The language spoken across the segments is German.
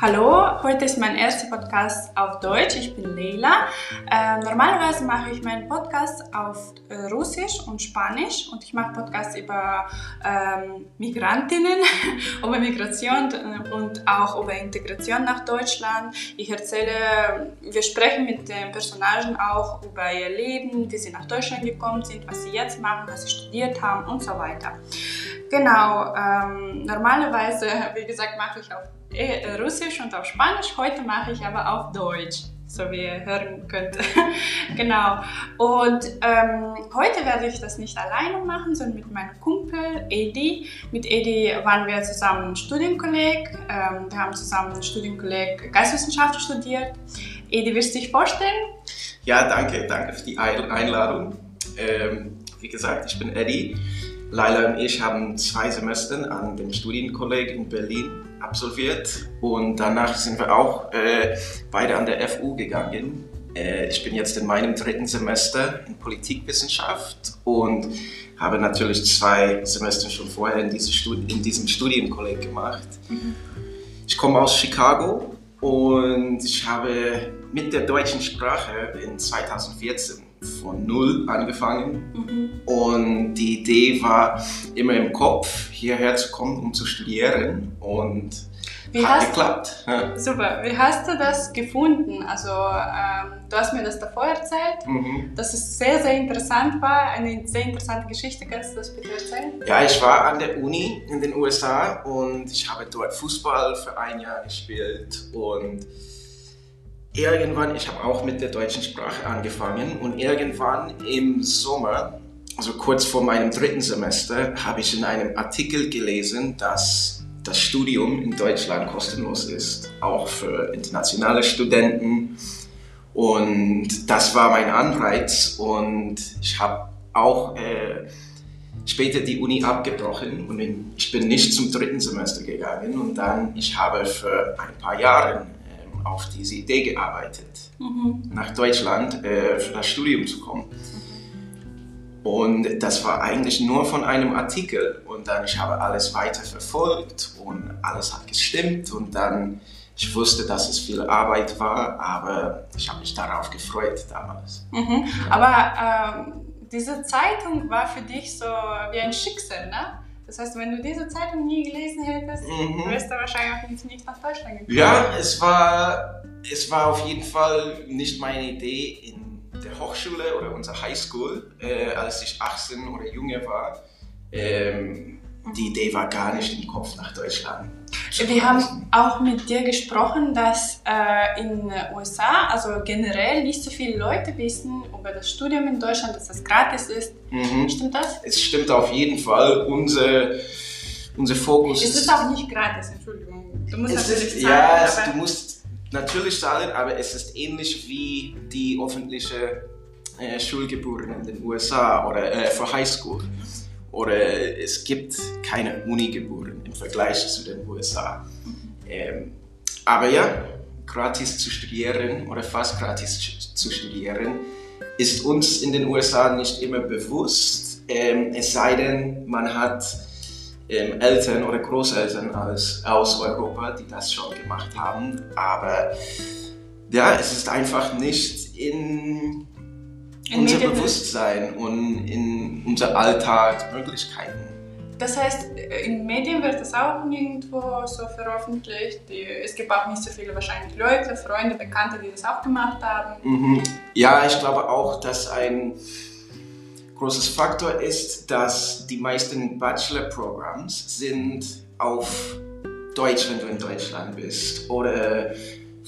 Hallo, heute ist mein erster Podcast auf Deutsch. Ich bin Leila. Äh, normalerweise mache ich meinen Podcast auf äh, Russisch und Spanisch und ich mache Podcasts über ähm, Migrantinnen, über Migration und auch über Integration nach Deutschland. Ich erzähle, wir sprechen mit den Personagen auch über ihr Leben, wie sie nach Deutschland gekommen sind, was sie jetzt machen, was sie studiert haben und so weiter. Genau, ähm, normalerweise, wie gesagt, mache ich auf Russisch und auf Spanisch. Heute mache ich aber auf Deutsch, so wie ihr hören könnt. genau. Und ähm, heute werde ich das nicht alleine machen, sondern mit meinem Kumpel Edi. Mit Edi waren wir zusammen Studienkolleg. Ähm, wir haben zusammen Studienkolleg Geistwissenschaft studiert. Edi, willst du dich vorstellen? Ja, danke. Danke für die Einladung. Ähm, wie gesagt, ich bin Eddie. Laila und ich haben zwei Semester an dem Studienkolleg in Berlin absolviert und danach sind wir auch äh, beide an der FU gegangen. Äh, ich bin jetzt in meinem dritten Semester in Politikwissenschaft und habe natürlich zwei Semester schon vorher in, diese Studi in diesem Studienkolleg gemacht. Ich komme aus Chicago und ich habe mit der deutschen Sprache in 2014 von null angefangen. Mhm. Und die Idee war immer im Kopf, hierher zu kommen, um zu studieren. Und wie hat geklappt. Ja. Super. Wie hast du das gefunden? Also, ähm, du hast mir das davor erzählt, mhm. dass es sehr, sehr interessant war. Eine sehr interessante Geschichte. Kannst du das bitte erzählen? Ja, ich war an der Uni in den USA und ich habe dort Fußball für ein Jahr gespielt und irgendwann, ich habe auch mit der deutschen Sprache angefangen und irgendwann im Sommer, also kurz vor meinem dritten Semester, habe ich in einem Artikel gelesen, dass das Studium in Deutschland kostenlos ist, auch für internationale Studenten. Und das war mein Anreiz und ich habe auch äh, später die Uni abgebrochen und ich bin nicht zum dritten Semester gegangen und dann ich habe für ein paar Jahre auf diese Idee gearbeitet, mhm. nach Deutschland äh, für das Studium zu kommen. Und das war eigentlich nur von einem Artikel. Und dann ich habe alles weiter verfolgt und alles hat gestimmt. Und dann, ich wusste, dass es viel Arbeit war, aber ich habe mich darauf gefreut damals. Mhm. Aber ähm, diese Zeitung war für dich so wie ein Schicksal, ne? Das heißt, wenn du diese Zeitung nie gelesen hättest, mhm. wärst du wahrscheinlich auch nicht nach Deutschland gekommen. Ja, es war, es war auf jeden Fall nicht meine Idee in der Hochschule oder unserer Highschool, äh, als ich 18 oder jünger war. Ähm, die Idee war gar nicht im Kopf nach Deutschland. Wir haben auch mit dir gesprochen, dass äh, in den USA, also generell nicht so viele Leute wissen über das Studium in Deutschland, dass das gratis ist. Mhm. Stimmt das? Es stimmt auf jeden Fall. Unser, unser Fokus. Es ist auch nicht gratis, Entschuldigung. Du musst es natürlich ist, zahlen. Ja, du musst natürlich zahlen, aber es ist ähnlich wie die öffentliche äh, Schulgebühren in den USA oder äh, für Highschool. Oder es gibt keine Unigebühren im Vergleich zu den USA. Ähm, aber ja, gratis zu studieren oder fast gratis zu studieren ist uns in den USA nicht immer bewusst, ähm, es sei denn, man hat ähm, Eltern oder Großeltern aus, aus Europa, die das schon gemacht haben. Aber ja, es ist einfach nicht in in unser Medien Bewusstsein und in unser Alltag Möglichkeiten. Das heißt, in Medien wird das auch nirgendwo so veröffentlicht. Es gibt auch nicht so viele wahrscheinlich Leute, Freunde, Bekannte, die das auch gemacht haben. Mhm. Ja, ich glaube auch, dass ein großes Faktor ist, dass die meisten Bachelor-Programms sind auf Deutsch, wenn du in Deutschland bist, oder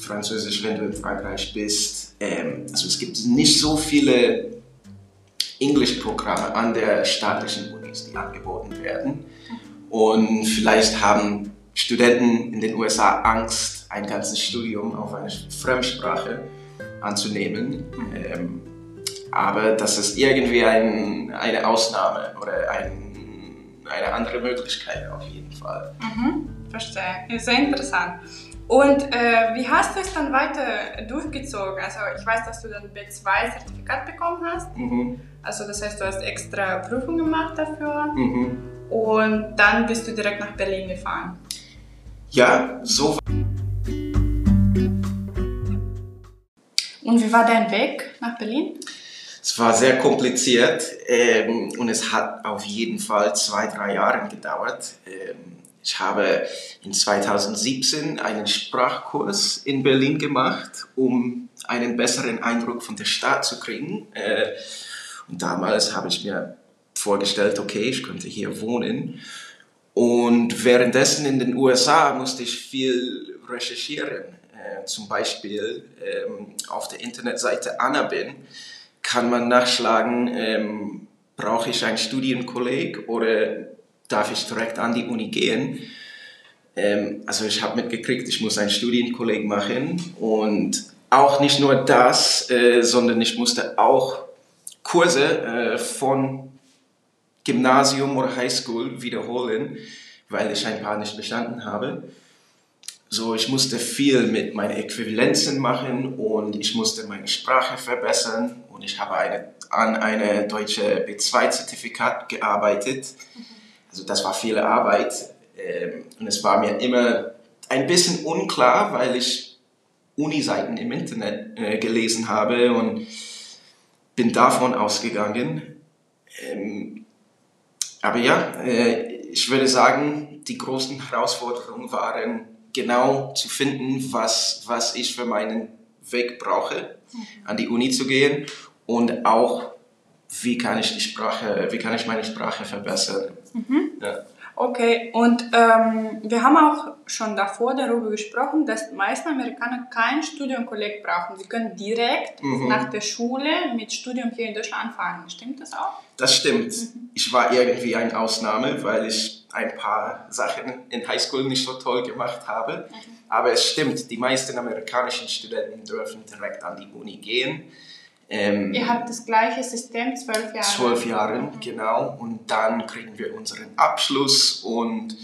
Französisch, wenn du in Frankreich bist. Ähm, also es gibt nicht so viele Englischprogramme an der staatlichen Unis, die angeboten werden. Und vielleicht haben Studenten in den USA Angst, ein ganzes Studium auf eine Fremdsprache anzunehmen. Ähm, aber das ist irgendwie ein, eine Ausnahme oder ein, eine andere Möglichkeit auf jeden Fall. Mhm, verstehe. Sehr interessant. Und äh, wie hast du es dann weiter durchgezogen? Also ich weiß, dass du dann B2-Zertifikat bekommen hast. Mhm. Also das heißt, du hast extra Prüfung gemacht dafür. Mhm. Und dann bist du direkt nach Berlin gefahren. Ja, so. Und wie war dein Weg nach Berlin? Es war sehr kompliziert ähm, und es hat auf jeden Fall zwei, drei Jahre gedauert. Ähm, ich habe in 2017 einen Sprachkurs in Berlin gemacht, um einen besseren Eindruck von der Stadt zu kriegen. Äh, und damals habe ich mir vorgestellt, okay, ich könnte hier wohnen. Und währenddessen in den USA musste ich viel recherchieren. Äh, zum Beispiel ähm, auf der Internetseite Annabin kann man nachschlagen, ähm, brauche ich einen Studienkolleg oder darf ich direkt an die Uni gehen? Ähm, also ich habe mitgekriegt, ich muss einen Studienkolleg machen und auch nicht nur das, äh, sondern ich musste auch Kurse äh, von Gymnasium oder Highschool wiederholen, weil ich ein paar nicht bestanden habe. So, ich musste viel mit meinen Äquivalenzen machen und ich musste meine Sprache verbessern und ich habe eine, an einem deutsche B2-Zertifikat gearbeitet. Also das war viel Arbeit ähm, und es war mir immer ein bisschen unklar, weil ich Uni-Seiten im Internet äh, gelesen habe und bin davon ausgegangen. Ähm, aber ja, äh, ich würde sagen, die großen Herausforderungen waren genau zu finden, was, was ich für meinen Weg brauche, an die Uni zu gehen und auch, wie kann ich die Sprache, wie kann ich meine Sprache verbessern. Mhm. Ja. Okay, und ähm, wir haben auch schon davor darüber gesprochen, dass die meisten Amerikaner kein Studienkolleg brauchen. Sie können direkt mhm. nach der Schule mit Studium hier in Deutschland anfangen. Stimmt das auch? Das stimmt. Mhm. Ich war irgendwie eine Ausnahme, weil ich ein paar Sachen in Highschool nicht so toll gemacht habe. Mhm. Aber es stimmt, die meisten amerikanischen Studenten dürfen direkt an die Uni gehen. Ähm, Ihr habt das gleiche System, zwölf Jahre? Zwölf Jahre, mhm. genau. Und dann kriegen wir unseren Abschluss und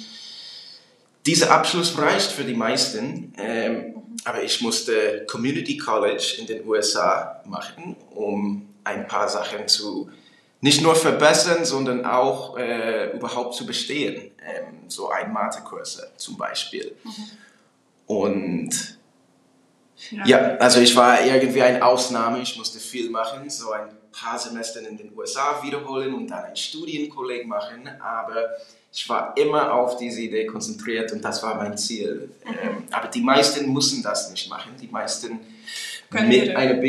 dieser Abschluss reicht für die meisten. Ähm, mhm. Aber ich musste Community College in den USA machen, um ein paar Sachen zu nicht nur verbessern, sondern auch äh, überhaupt zu bestehen. Ähm, so ein Mathekurse zum Beispiel. Mhm. Und ja. also ich war irgendwie eine Ausnahme. Ich musste viel machen, so ein paar Semester in den USA wiederholen und dann ein Studienkolleg machen. Aber ich war immer auf diese Idee konzentriert und das war mein Ziel. Mhm. Ähm, aber die meisten müssen das nicht machen. Die meisten Können mit einem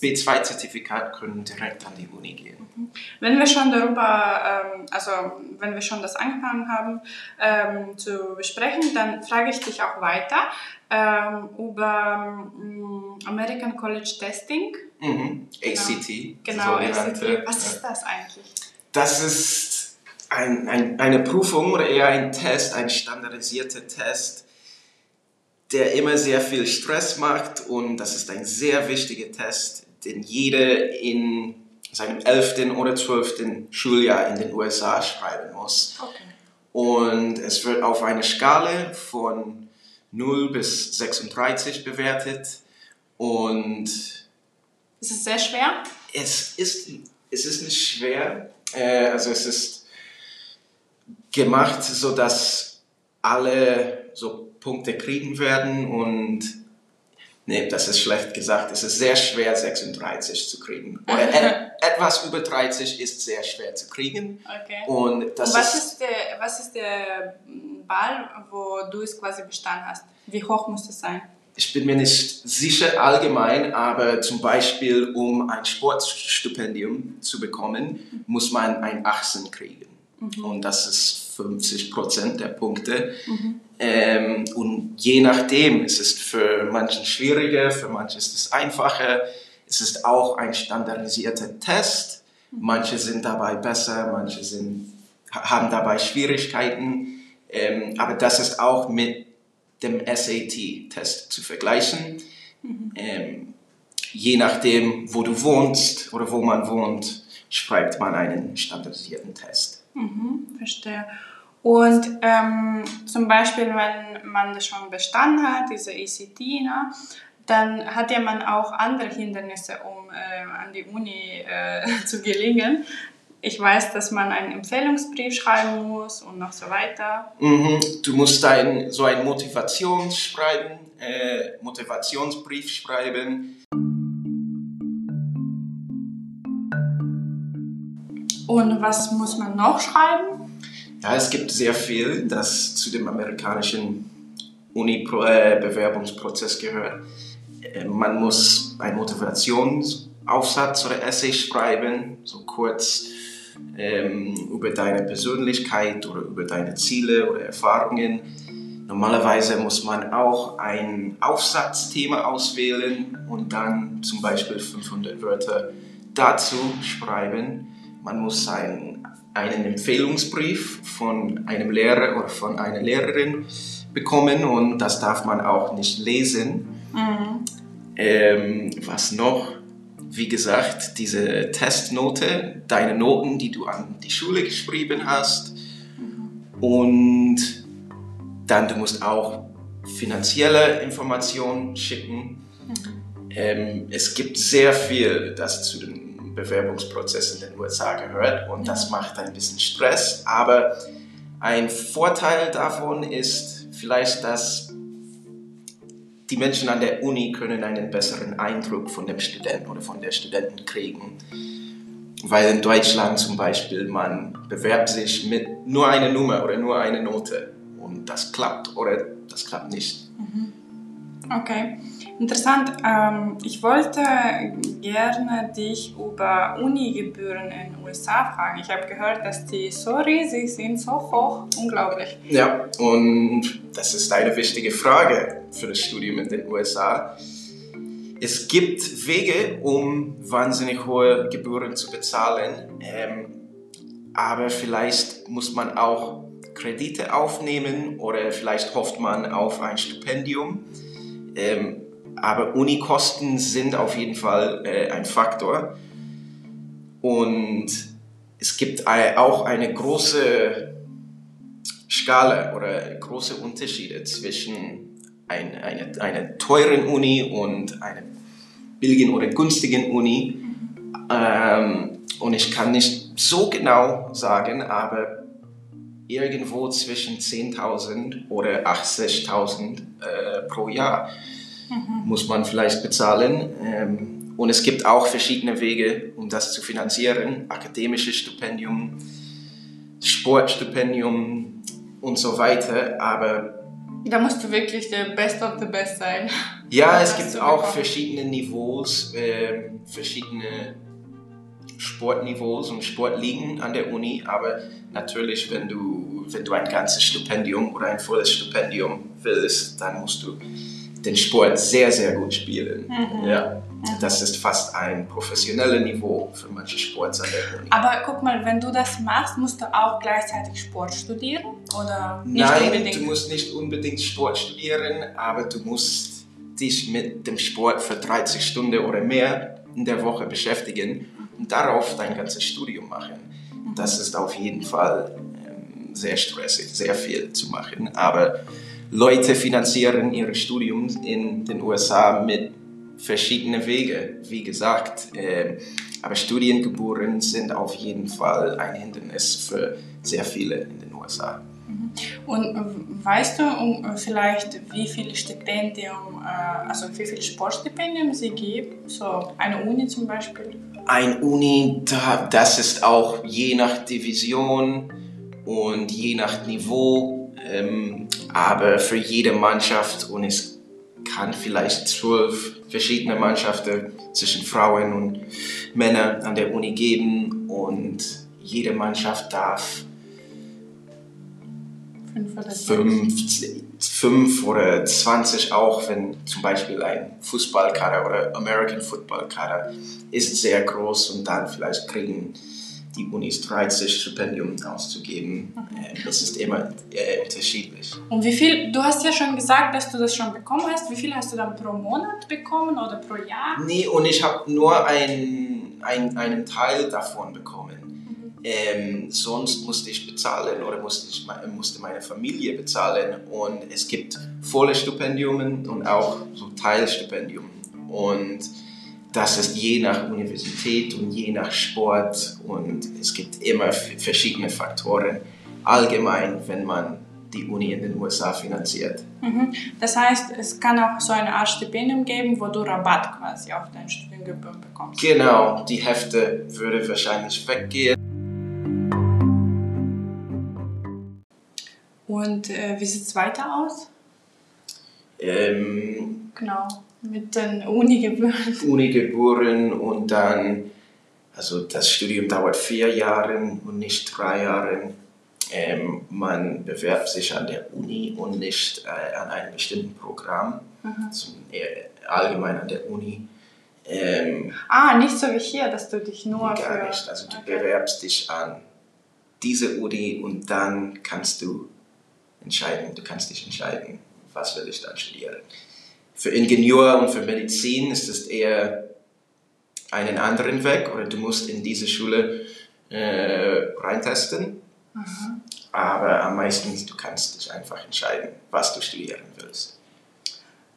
B2-Zertifikat können direkt an die Uni gehen. Mhm. Wenn wir schon darüber, ähm, also wenn wir schon das angefangen haben ähm, zu besprechen, dann frage ich dich auch weiter ähm, über ähm, American College Testing. Mhm. ACT. Genau, ACT. Was ist das eigentlich? Das ist ein, ein, eine Prüfung oder eher ein Test, ein standardisierter Test, der immer sehr viel Stress macht und das ist ein sehr wichtiger Test, den jeder in seinem 11. oder 12. Schuljahr in den USA schreiben muss. Okay. Und es wird auf einer Skala von 0 bis 36 bewertet. Und ist es sehr schwer? Es ist, es ist nicht schwer. Äh, also es ist gemacht, sodass alle so Punkte kriegen werden und nee, das ist schlecht gesagt. Es ist sehr schwer, 36 zu kriegen. Oder et, etwas über 30 ist sehr schwer zu kriegen. Okay. Und, das und was, ist, ist der, was ist der Ball, wo du es quasi bestanden hast? Wie hoch muss es sein? Ich bin mir nicht sicher allgemein, aber zum Beispiel, um ein Sportstipendium zu bekommen, muss man ein 18 kriegen. Mhm. Und das ist 50 Prozent der Punkte. Mhm. Ähm, und je nachdem, es ist für manchen schwieriger, für manche ist es einfacher. Es ist auch ein standardisierter Test. Manche sind dabei besser, manche sind, haben dabei Schwierigkeiten. Ähm, aber das ist auch mit dem SAT-Test zu vergleichen. Mhm. Ähm, je nachdem, wo du wohnst oder wo man wohnt, schreibt man einen standardisierten Test. Mhm, verstehe. Und ähm, zum Beispiel, wenn man das schon bestanden hat, diese ECT, ne, dann hat ja man auch andere Hindernisse, um äh, an die Uni äh, zu gelingen. Ich weiß, dass man einen Empfehlungsbrief schreiben muss und noch so weiter. Mhm. Du musst ein, so einen Motivationsschreiben, äh, Motivationsbrief schreiben. Und was muss man noch schreiben? Ja, es gibt sehr viel, das zu dem amerikanischen Uni-Bewerbungsprozess gehört. Äh, man muss einen Motivationsaufsatz oder Essay schreiben, so kurz ähm, über deine Persönlichkeit oder über deine Ziele oder Erfahrungen. Normalerweise muss man auch ein Aufsatzthema auswählen und dann zum Beispiel 500 Wörter dazu schreiben. Man muss ein, einen Empfehlungsbrief von einem Lehrer oder von einer Lehrerin bekommen und das darf man auch nicht lesen. Mhm. Ähm, was noch? Wie gesagt, diese Testnote, deine Noten, die du an die Schule geschrieben hast. Und dann, du musst auch finanzielle Informationen schicken. Mhm. Ähm, es gibt sehr viel, das zu Bewerbungsprozess in den USA gehört und das macht ein bisschen Stress. Aber ein Vorteil davon ist vielleicht, dass die Menschen an der Uni können einen besseren Eindruck von dem Studenten oder von der Studentin kriegen. Weil in Deutschland zum Beispiel man bewerbt sich mit nur einer Nummer oder nur einer Note und das klappt oder das klappt nicht. Mhm. Okay, interessant. Ähm, ich wollte gerne dich über Unigebühren in den USA fragen. Ich habe gehört, dass die so riesig sind, so hoch, unglaublich. Ja, und das ist eine wichtige Frage für das Studium in den USA. Es gibt Wege, um wahnsinnig hohe Gebühren zu bezahlen, ähm, aber vielleicht muss man auch Kredite aufnehmen oder vielleicht hofft man auf ein Stipendium. Ähm, aber Unikosten sind auf jeden Fall äh, ein Faktor. Und es gibt auch eine große Skala oder große Unterschiede zwischen ein, eine, einer teuren Uni und einer billigen oder günstigen Uni. Ähm, und ich kann nicht so genau sagen, aber irgendwo zwischen 10.000 oder 80.000 äh, pro Jahr mhm. muss man vielleicht bezahlen. Ähm, und es gibt auch verschiedene Wege, um das zu finanzieren. Akademisches Stipendium, Sportstipendium und so weiter. Aber da musst du wirklich der Best of the Best sein. Ja, es gibt auch verschiedene Niveaus, äh, verschiedene Sportniveaus und Sportligen an der Uni, aber natürlich, wenn du, wenn du ein ganzes Stipendium oder ein volles Stipendium willst, dann musst du den Sport sehr, sehr gut spielen. Mhm. Ja. Das ist fast ein professionelles Niveau für manche Sports an der Uni. Aber guck mal, wenn du das machst, musst du auch gleichzeitig Sport studieren? Oder nicht Nein, unbedingt? du musst nicht unbedingt Sport studieren, aber du musst dich mit dem Sport für 30 Stunden oder mehr in der Woche beschäftigen und darauf dein ganzes Studium machen. Das ist auf jeden Fall ähm, sehr stressig, sehr viel zu machen. Aber Leute finanzieren ihr Studium in den USA mit verschiedenen Wegen, wie gesagt. Äh, aber Studiengebühren sind auf jeden Fall ein Hindernis für sehr viele in den USA. Mhm. Und äh, weißt du um, äh, vielleicht, wie viele Stipendium, äh, also wie viele Sportstipendien sie geben? So eine Uni zum Beispiel? Ein Uni, das ist auch je nach Division und je nach Niveau, ähm, aber für jede Mannschaft und es kann vielleicht zwölf verschiedene Mannschaften zwischen Frauen und Männern an der Uni geben und jede Mannschaft darf fünf oder, fünf, fünf oder 20 auch, wenn zum Beispiel ein Fußballkader oder American Football Kader ist sehr groß und dann vielleicht kriegen die Unis 30 Stipendium auszugeben. Okay. Äh, das ist immer äh, unterschiedlich. Und wie viel, du hast ja schon gesagt, dass du das schon bekommen hast. Wie viel hast du dann pro Monat bekommen oder pro Jahr? Nee, und ich habe nur ein, ein, einen Teil davon bekommen. Mhm. Ähm, sonst musste ich bezahlen oder musste, ich, musste meine Familie bezahlen. Und es gibt volle Stipendium und auch so Teilstipendium. Und das ist je nach Universität und je nach Sport und es gibt immer verschiedene Faktoren. Allgemein, wenn man die Uni in den USA finanziert. Mhm. Das heißt, es kann auch so eine Art Stipendium geben, wo du Rabatt quasi auf dein Studiengebühren bekommst. Genau, die Hefte würde wahrscheinlich weggehen. Und äh, wie sieht es weiter aus? Ähm, genau mit den Uni-Gebühren. Uni-Gebühren und dann, also das Studium dauert vier Jahre und nicht drei Jahre. Ähm, man bewerbt sich an der Uni und nicht äh, an einem bestimmten Programm, sondern eher allgemein an der Uni. Ähm, Ah, nicht so wie hier, dass du dich nur gar für... nicht. Also du Okay. bewerbst dich an diese Uni und dann kannst du entscheiden, du kannst dich entscheiden, was will ich dann studieren. Für Ingenieur und für Medizin ist es eher einen anderen Weg oder du musst in diese Schule äh, reintesten. Aber am meisten, du kannst dich einfach entscheiden, was du studieren willst.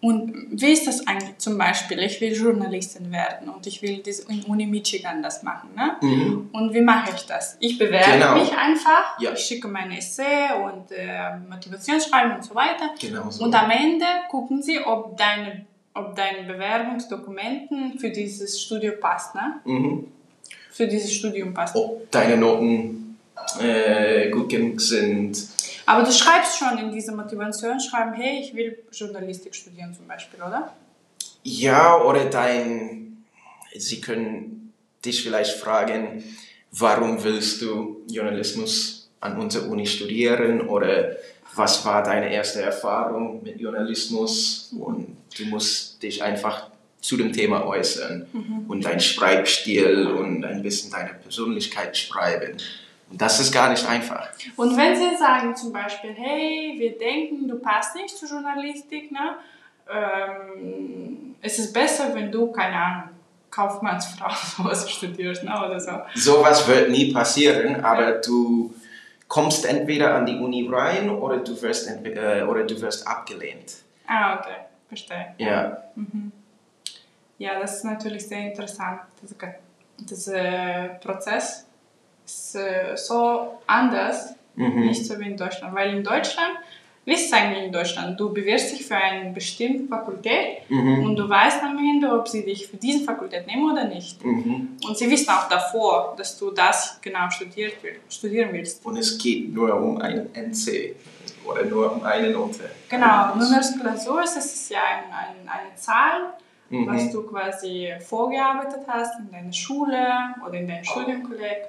Und wie ist das eigentlich zum Beispiel? Ich will Journalistin werden und ich will das in Uni Michigan das machen. Ne? Mhm. Und wie mache ich das? Ich bewerbe Genau. mich einfach, Ja. ich schicke meine Essay und äh, Motivationsschreiben und so weiter. Genau so. Und am Ende gucken sie, ob deine, ob deine Bewerbungsdokumenten für dieses Studio passt, ne? Mhm. Für dieses Studium passt. Ob deine Noten äh, gut genug sind. Aber du schreibst schon in diese Motivationsschreiben, hey, ich will Journalistik studieren zum Beispiel, oder? Ja, oder dein, sie können dich vielleicht fragen, warum willst du Journalismus an unserer Uni studieren oder was war deine erste Erfahrung mit Journalismus und du musst dich einfach zu dem Thema äußern und dein Schreibstil und ein bisschen deine Persönlichkeit schreiben. Und das ist gar nicht einfach. Und wenn sie sagen zum Beispiel, hey, wir denken, du passt nicht zur Journalistik, ne? Ähm, es ist besser, wenn du, keine Ahnung, Kaufmannsfrau sowas studierst, ne? oder so. Sowas wird nie passieren, aber du kommst entweder an die Uni rein oder du wirst, äh, oder du wirst abgelehnt. Ah, okay, verstehe. Ja. Ja, das ist natürlich sehr interessant. Dieser, dieser Prozess so anders, Mhm. nicht so wie in Deutschland. Weil in Deutschland, wie ist es eigentlich in Deutschland? Du bewirbst dich für eine bestimmte Fakultät Mhm. und du weißt am Ende, ob sie dich für diese Fakultät nehmen oder nicht. Mhm. Und sie wissen auch davor, dass du das genau studiert, studieren willst. Und es geht nur um einen NC oder nur um eine Note. Genau, Numerus Clausus, das ist ja ein, ein, eine Zahl, Mhm. was du quasi vorgearbeitet hast in deiner Schule oder in deinem Studienkolleg.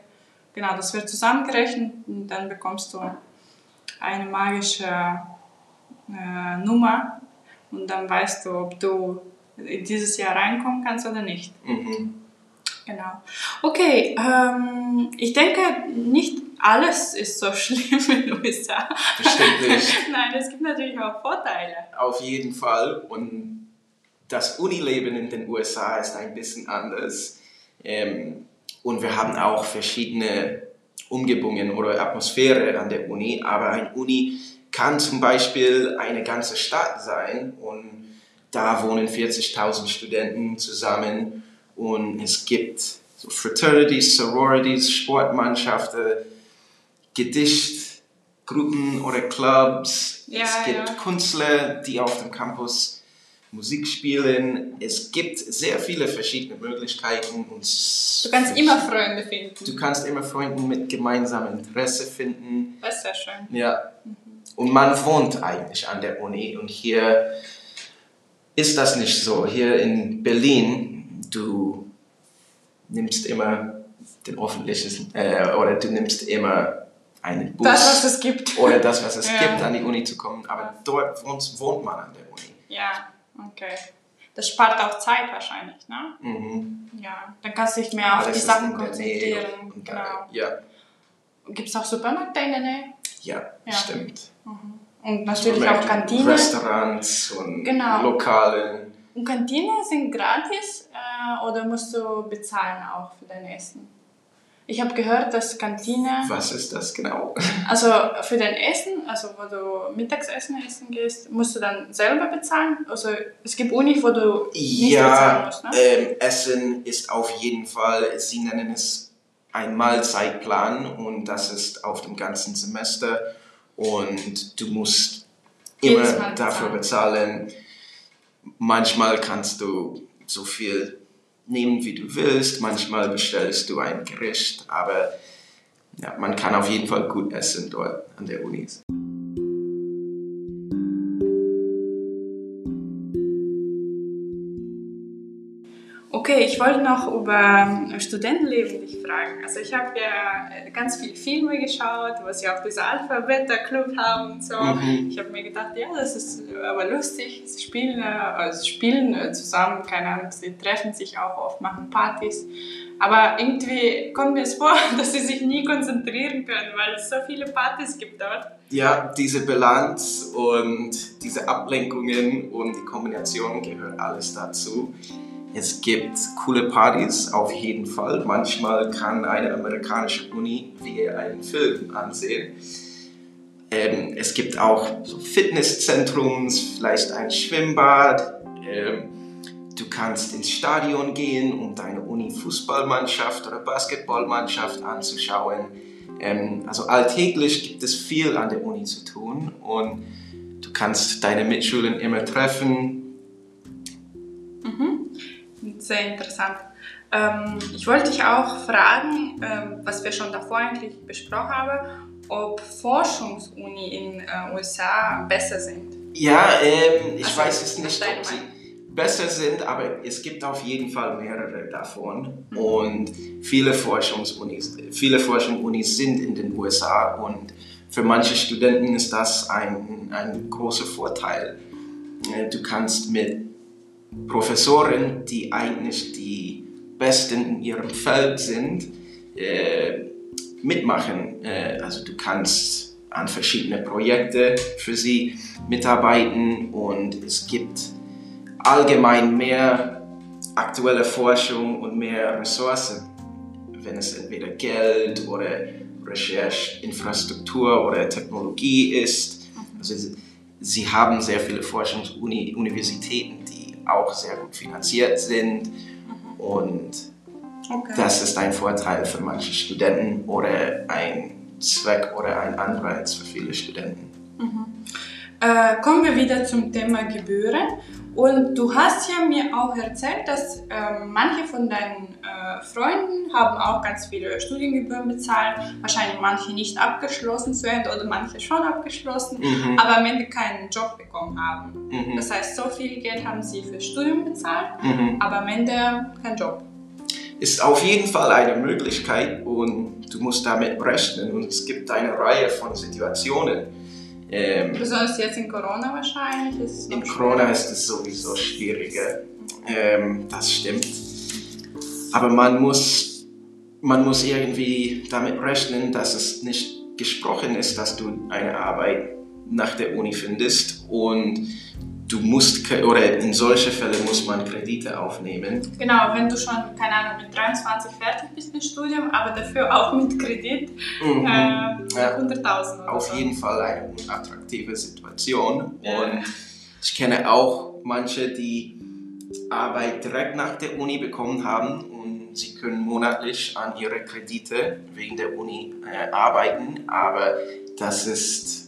Genau, das wird zusammengerechnet und dann bekommst du eine magische äh, Nummer und dann weißt du, ob du dieses Jahr reinkommen kannst oder nicht. Mhm. Genau. Okay, ähm, ich denke, nicht alles ist so schlimm in den USA. Bestimmt nicht. Nein, es gibt natürlich auch Vorteile. Auf jeden Fall. Und das Unileben in den USA ist ein bisschen anders. Ähm, und wir haben auch verschiedene Umgebungen oder Atmosphäre an der Uni. Aber ein Uni kann zum Beispiel eine ganze Stadt sein und da wohnen 40.000 Studenten zusammen und es gibt so Fraternities, Sororities, Sportmannschaften, Gedichtgruppen oder Clubs. Ja, es gibt ja. Künstler, die auf dem Campus Musik spielen. Es gibt sehr viele verschiedene Möglichkeiten. Und Du kannst immer Freunde finden. Du kannst immer Freunde mit gemeinsamem Interesse finden. Das ist sehr schön. Ja. Und man wohnt eigentlich an der Uni und hier ist das nicht so. Hier in Berlin, du nimmst immer den öffentlichen, äh, oder du nimmst immer einen Bus Das, was es gibt. oder das, was es Ja. gibt, an die Uni zu kommen. Aber dort wohnt, wohnt man an der Uni. Ja, okay. Das spart auch Zeit wahrscheinlich, ne? Mhm. Ja, dann kannst du dich mehr auf die Sachen konzentrieren. und Genau. da- Ja, Gibt es auch Supermärkte in der Nähe? ja, Ja. stimmt. Und natürlich auch Supermärkte, Kantine. Restaurants und Genau. Lokale. Und Kantine sind gratis äh, oder musst du bezahlen auch für dein Essen? Ich habe gehört, dass Kantine, Was ist das genau? also für dein Essen, also wo du Mittagsessen essen gehst, musst du dann selber bezahlen? Also es gibt Uni, wo du nicht bezahlen Ja, musst, ne? ähm, Essen ist auf jeden Fall, sie nennen es ein Mahlzeitplan und das ist auf dem ganzen Semester und du musst immer Mal dafür bezahlen. Manchmal kannst du so viel nehmen, wie du willst, manchmal bestellst du ein Gericht, aber ja, man kann auf jeden Fall gut essen dort an der Uni. Okay, ich wollte noch über Studentenleben dich fragen. Also ich habe ja äh, ganz viele Filme geschaut, was sie auf dieser Alpha-Beta-Club haben und so. Mhm. Ich habe mir gedacht, ja, das ist aber lustig. Sie spielen, also spielen äh, zusammen, keine Ahnung, sie treffen sich auch oft, machen Partys. Aber irgendwie kommt mir es vor, dass sie sich nie konzentrieren können, weil es so viele Partys gibt dort. Ja, diese Balance und diese Ablenkungen und die Kombination gehört alles dazu. Es gibt coole Partys, auf jeden Fall. Manchmal kann eine amerikanische Uni wie einen Film ansehen. Ähm, es gibt auch so Fitnesszentrums, vielleicht ein Schwimmbad. Ähm, du kannst ins Stadion gehen, um deine Uni-Fußballmannschaft oder Basketballmannschaft anzuschauen. Ähm, also alltäglich gibt es viel an der Uni zu tun und du kannst deine Mitschüler immer treffen, sehr interessant. Ähm, ich wollte dich auch fragen, ähm, was wir schon davor eigentlich besprochen haben, ob Forschungsuni in äh, USA besser sind. Ja, ähm, ich also, weiß es nicht, ob sie besser sind, aber es gibt auf jeden Fall mehrere davon. Mhm. Und viele Forschungsunis, viele Forschungsunis sind in den USA und für manche Studenten ist das ein, ein großer Vorteil. Äh, du kannst mit Professoren, die eigentlich die Besten in ihrem Feld sind, äh, mitmachen. Äh, also du kannst an verschiedene Projekte für sie mitarbeiten und es gibt allgemein mehr aktuelle Forschung und mehr Ressourcen, wenn es entweder Geld oder Rechercheinfrastruktur oder Technologie ist. Also sie haben sehr viele Forschungsuniversitäten, auch sehr gut finanziert sind. Und okay. das ist ein Vorteil für manche Studenten oder ein Zweck oder ein Anreiz für viele Studenten. Mhm. Äh, kommen wir wieder zum Thema Gebühren. Und du hast ja mir auch erzählt, dass äh, manche von deinen äh, Freunden haben auch ganz viele Studiengebühren bezahlt. Wahrscheinlich manche nicht abgeschlossen zu Ende oder manche schon abgeschlossen, mhm. aber am Ende keinen Job bekommen haben. Mhm. Das heißt, so viel Geld haben sie für Studium bezahlt, mhm. aber am Ende kein Job. Ist auf jeden Fall eine Möglichkeit und du musst damit rechnen. Und es gibt eine Reihe von Situationen ähm, Besonders jetzt in Corona wahrscheinlich. Ist in Corona ist es sowieso schwieriger. Ähm, das stimmt. Aber man muss, man muss irgendwie damit rechnen, dass es nicht gesprochen ist, dass du eine Arbeit nach der Uni findest und du musst, oder in solche Fälle muss man Kredite aufnehmen. Genau, wenn du schon, keine Ahnung, mit 23 fertig bist mit Studium, aber dafür auch mit Kredit mhm. äh, ja. 100.000 Auf so. jeden Fall eine unattraktive Situation. Ja. Und ich kenne auch manche, die Arbeit direkt nach der Uni bekommen haben und sie können monatlich an ihre Kredite wegen der Uni äh, arbeiten, aber das ist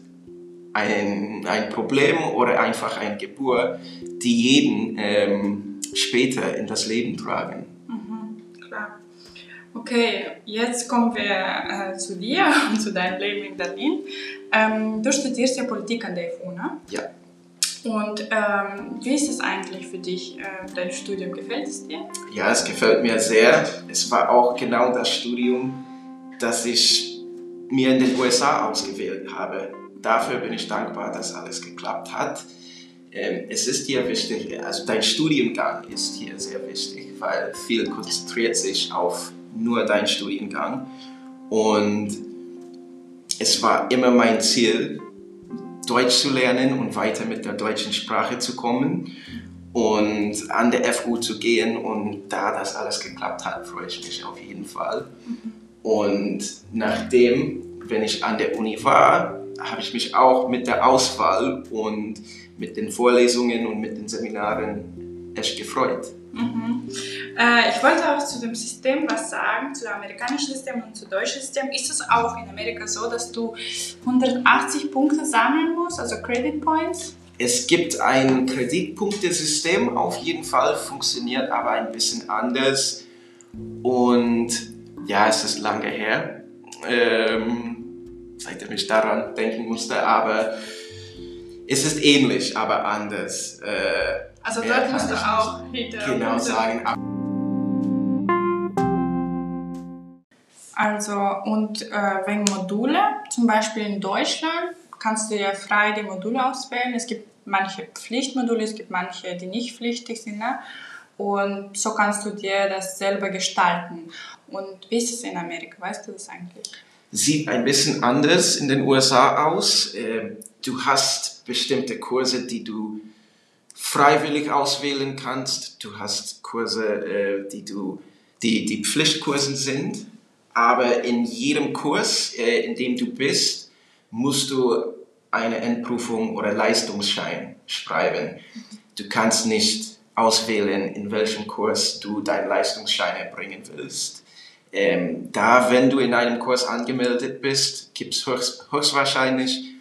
ein, ein Problem oder einfach eine Geburt, die jeden ähm, später in das Leben tragen. Mhm, klar. Okay, jetzt kommen wir äh, zu dir und zu deinem Leben in Berlin. Ähm, du studierst ja Politik an der FU, ne? Ja. Und ähm, wie ist es eigentlich für dich, äh, dein Studium? Gefällt es dir? Ja, es gefällt mir sehr. Es war auch genau das Studium, das ich mir in den USA ausgewählt habe dafür bin ich dankbar, dass alles geklappt hat. Ähm, es ist hier wichtig, also dein Studiengang ist hier sehr wichtig, weil viel konzentriert sich auf nur deinen Studiengang. Und es war immer mein Ziel, Deutsch zu lernen und weiter mit der deutschen Sprache zu kommen und an der FU zu gehen. Und da das alles geklappt hat, freue ich mich auf jeden Fall. Und nachdem, wenn ich an der Uni war, habe ich mich auch mit der Auswahl und mit den Vorlesungen und mit den Seminaren echt gefreut. Mhm. Äh, ich wollte auch zu dem System was sagen, zu dem amerikanischen System und zu deutschen System. Ist es auch in Amerika so, dass du 180 Punkte sammeln musst, also Credit Points? Es gibt ein Kreditpunktesystem, auf jeden Fall, funktioniert aber ein bisschen anders. Und ja, es ist lange her. Ähm, seitdem ich daran denken musste, aber es ist ähnlich, aber anders. Äh, also dort musst du auch hinter. Genau sagen. Also und äh, wegen Module, zum Beispiel in Deutschland kannst du ja frei die Module auswählen. Es gibt manche Pflichtmodule, es gibt manche, die nicht pflichtig sind. Ne? Und so kannst du dir das selber gestalten. Und wie ist es in Amerika? Weißt du das eigentlich? Sieht ein bisschen anders in den USA aus. Ähm, du hast bestimmte Kurse, die du freiwillig auswählen kannst. Du hast Kurse, äh, die, du, die, die Pflichtkurse sind. Aber in jedem Kurs, äh, in dem du bist, musst du eine Endprüfung oder Leistungsschein schreiben. Du kannst nicht auswählen, in welchem Kurs du deinen Leistungsschein erbringen willst. Ähm, da, wenn du in einem Kurs angemeldet bist, gibt es höchst, höchstwahrscheinlich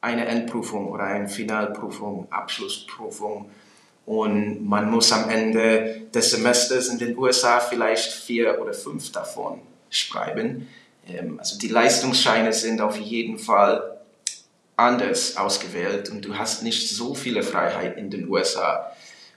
eine Endprüfung oder eine Finalprüfung, Abschlussprüfung. Und man muss am Ende des Semesters in den USA vielleicht vier oder fünf davon schreiben. Ähm, also die Leistungsscheine sind auf jeden Fall anders ausgewählt und du hast nicht so viele Freiheit in den USA,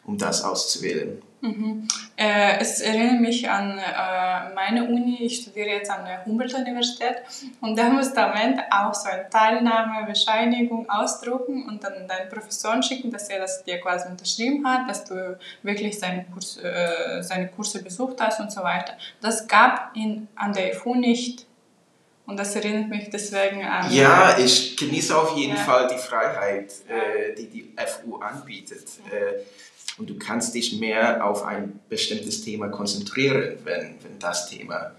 um das auszuwählen. Mhm. Äh, es erinnert mich an äh, meine Uni. Ich studiere jetzt an der Humboldt-Universität und da musst du am Ende auch so eine Teilnahmebescheinigung ausdrucken und dann deinen Professoren schicken, dass er das dir quasi unterschrieben hat, dass du wirklich seine, Kurs, äh, seine Kurse besucht hast und so weiter. Das gab in, an der FU nicht. Und das erinnert mich deswegen an. Ja, ich genieße auf jeden ja. Fall die Freiheit, äh, die die FU anbietet. Äh, und du kannst dich mehr auf ein bestimmtes Thema konzentrieren, wenn, wenn das Thema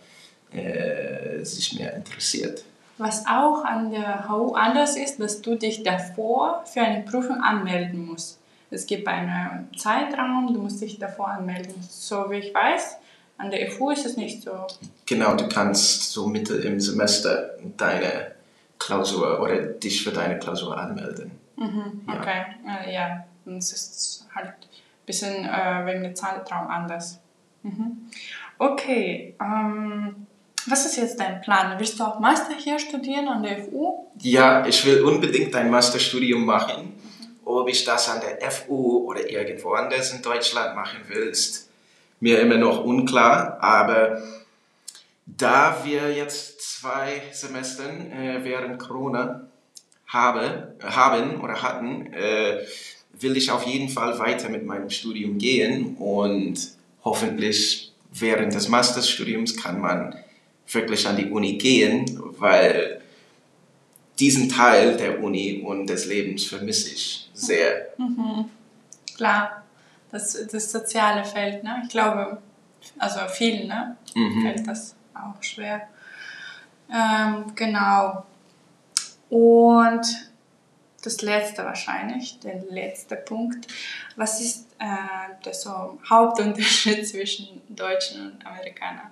äh, sich mehr interessiert. Was auch an der HU anders ist, dass du dich davor für eine Prüfung anmelden musst. Es gibt einen Zeitraum, du musst dich davor anmelden. So wie ich weiß, an der FU ist es nicht so. Genau, du kannst so Mitte im Semester deine Klausur oder dich für deine Klausur anmelden. Mhm, okay, ja. Äh, ja, es ist halt bisschen äh, wegen dem Zeitraum anders. Mhm. Okay, ähm, was ist jetzt dein Plan? Willst du auch Master hier studieren an der FU? Ja, ich will unbedingt ein Masterstudium machen. Ob ich das an der FU oder irgendwo anders in Deutschland machen will, ist mir immer noch unklar. Aber da wir jetzt zwei Semester äh, während Corona habe, haben oder hatten, äh, will ich auf jeden Fall weiter mit meinem Studium gehen und hoffentlich während des Masterstudiums kann man wirklich an die Uni gehen, weil diesen Teil der Uni und des Lebens vermisse ich sehr. Mhm. Klar, das, das soziale Feld, ne? ich glaube, also vielen ne? Mhm. fällt das auch schwer. Ähm, genau. Und das letzte wahrscheinlich, der letzte Punkt. Was ist äh, der so Hauptunterschied zwischen Deutschen und Amerikanern?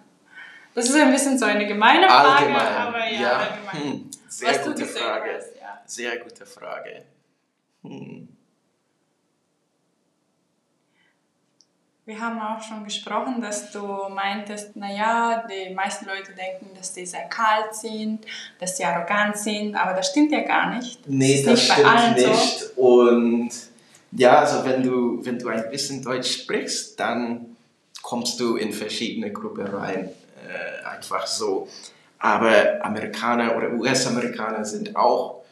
Das ist ein bisschen so eine gemeine Frage, allgemein. aber ja, ja. allgemein. Hm. Sehr gute Frage. Hast, ja. Sehr gute Frage. Hm. Wir haben auch schon gesprochen, dass du meintest, naja, die meisten Leute denken, dass die sehr kalt sind, dass sie arrogant sind, aber das stimmt ja gar nicht. Das nee, das nicht stimmt nicht. So. Und ja, also wenn du, wenn du ein bisschen Deutsch sprichst, dann kommst du in verschiedene Gruppen rein. Äh, einfach so. Aber Amerikaner oder US-Amerikaner sind auch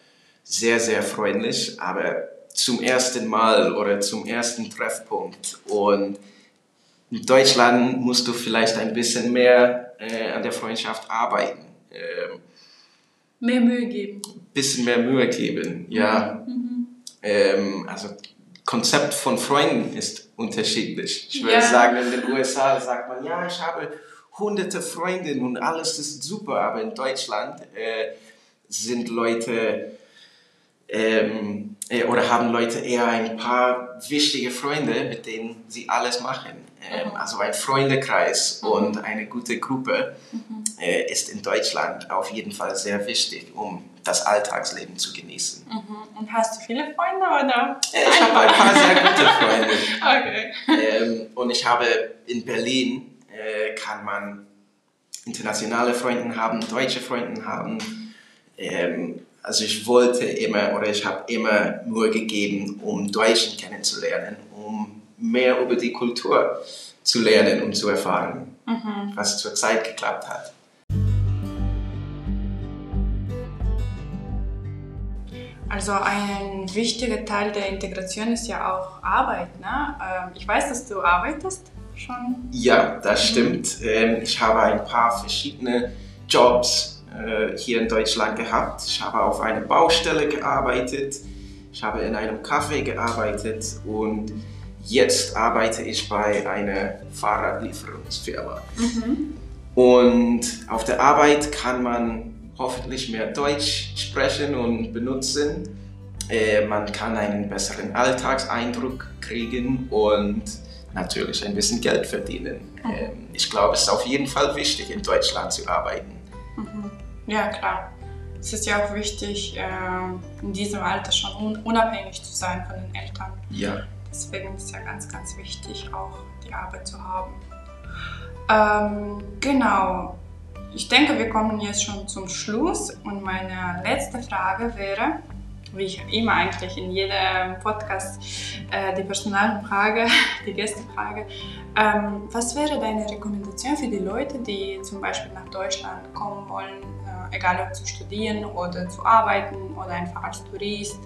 sehr, sehr freundlich, aber zum ersten Mal oder zum ersten Treffpunkt. Und in Deutschland musst du vielleicht ein bisschen mehr äh, an der Freundschaft arbeiten. Ähm, mehr Mühe geben. Bisschen mehr Mühe geben, ja. Mhm. Ähm, also Konzept von Freunden ist unterschiedlich. Ich würde ja. sagen, in den USA sagt man, ja, ich habe hunderte Freundinnen und alles ist super, aber in Deutschland äh, sind Leute ähm, äh, oder haben Leute eher ein paar wichtige Freunde, mit denen sie alles machen. Mhm. Also ein Freundekreis mhm. und eine gute Gruppe mhm. äh, ist in Deutschland auf jeden Fall sehr wichtig, um das Alltagsleben zu genießen. Mhm. Und hast du viele Freunde oder? Äh, ich habe ein paar sehr gute Freunde. okay. Ähm, und ich habe in Berlin äh, kann man internationale Freunde haben, deutsche Freunde haben. Ähm, also ich wollte immer oder ich habe immer nur gegeben, um Deutschen kennenzulernen, mehr über die Kultur zu lernen und zu erfahren, mhm. was zurzeit geklappt hat. Also ein wichtiger Teil der Integration ist ja auch Arbeit. Ne? Ähm, ich weiß, dass du arbeitest schon. Ja, das stimmt. Ähm, ich habe ein paar verschiedene Jobs äh, hier in Deutschland gehabt. Ich habe auf einer Baustelle gearbeitet, ich habe in einem Café gearbeitet und jetzt arbeite ich bei einer Fahrradlieferungsfirma. Mhm. Und auf der Arbeit kann man hoffentlich mehr Deutsch sprechen und benutzen. Äh, man kann einen besseren Alltagseindruck kriegen und natürlich ein bisschen Geld verdienen. Ähm, ich glaube, es ist auf jeden Fall wichtig, in Deutschland zu arbeiten. Mhm. Ja, klar. Es ist ja auch wichtig, äh, in diesem Alter schon unabhängig zu sein von den Eltern. Ja. Deswegen ist es ja ganz, ganz wichtig, auch die Arbeit zu haben. Ähm, genau. Ich denke, wir kommen jetzt schon zum Schluss und meine letzte Frage wäre, wie ich immer eigentlich in jedem Podcast äh, die Personalfrage, die Gästefrage, ähm, was wäre deine Rekommendation für die Leute, die zum Beispiel nach Deutschland kommen wollen, äh, egal ob zu studieren oder zu arbeiten oder einfach als Tourist?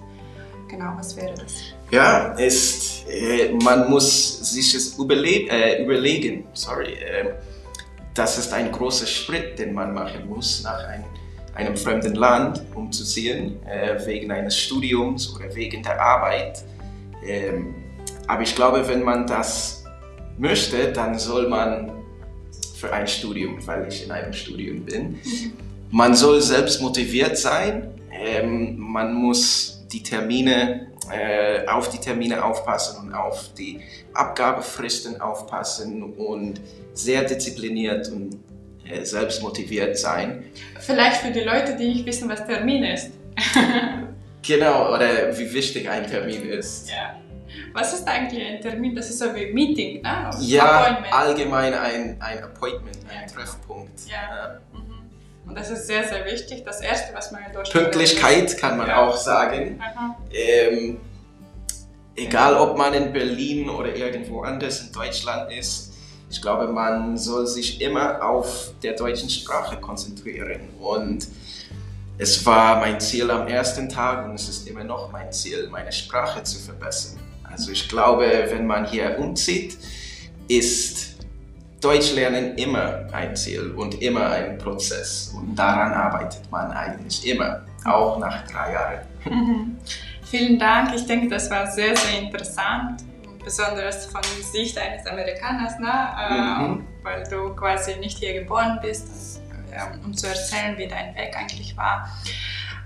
Genau, was wäre das? Ja, ist, äh, man muss sich es überle äh, überlegen. Sorry, äh, das ist ein großer Schritt, den man machen muss nach ein, einem fremden Land umzuziehen, äh, wegen eines Studiums oder wegen der Arbeit. Ähm, aber ich glaube, wenn man das möchte, dann soll man für ein Studium, weil ich in einem Studium bin, man soll selbst motiviert sein. Ähm, man muss die Termine äh, auf die Termine aufpassen und auf die Abgabefristen aufpassen und sehr diszipliniert und äh, selbst motiviert sein. Vielleicht für die Leute, die nicht wissen, was Termin ist. genau, oder wie wichtig ein Termin ist. Ja. Was ist eigentlich ein Termin? Das ist so wie ein Meeting, ne? Ja, allgemein ein, ein Appointment, ein ja. Treffpunkt. Ja. ja. Und das ist sehr, sehr wichtig. Das Erste, was man in Deutschland Pünktlichkeit kann man ja. auch sagen. Ähm, egal, ob man in Berlin oder irgendwo anders in Deutschland ist, ich glaube, man soll sich immer auf der deutschen Sprache konzentrieren. Und es war mein Ziel am ersten Tag und es ist immer noch mein Ziel, meine Sprache zu verbessern. Also ich glaube, wenn man hier umzieht, ist Deutsch lernen immer ein Ziel und immer ein Prozess. Und daran arbeitet man eigentlich immer, auch nach drei Jahren. Mhm. Vielen Dank. Ich denke, das war sehr, sehr interessant. Besonders von Sicht eines Amerikaners, ne? Mhm. weil du quasi nicht hier geboren bist, um zu erzählen, wie dein Weg eigentlich war.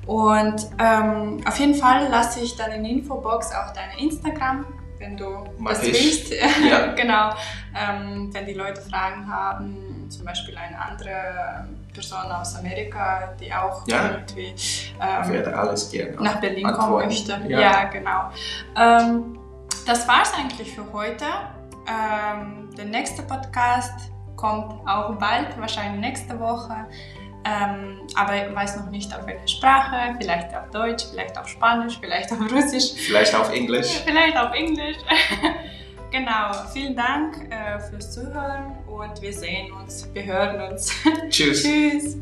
Und ähm, auf jeden Fall lasse ich dann in der Infobox auch deine Instagram wenn du Mach das ich. willst. Ja. genau. Ähm, wenn die Leute Fragen haben, zum Beispiel eine andere Person aus Amerika, die auch ja. irgendwie ähm, nach Berlin antworten. kommen möchte. Ja, ja genau. Ähm, das war es eigentlich für heute. Ähm, der nächste Podcast kommt auch bald, wahrscheinlich nächste Woche. Ähm, aber ich weiß noch nicht auf welche Sprache, vielleicht auf Deutsch, vielleicht auf Spanisch, vielleicht auf Russisch. Vielleicht auf Englisch. Vielleicht auf Englisch. genau, vielen Dank äh, fürs Zuhören und wir sehen uns, wir hören uns. Tschüss. Tschüss.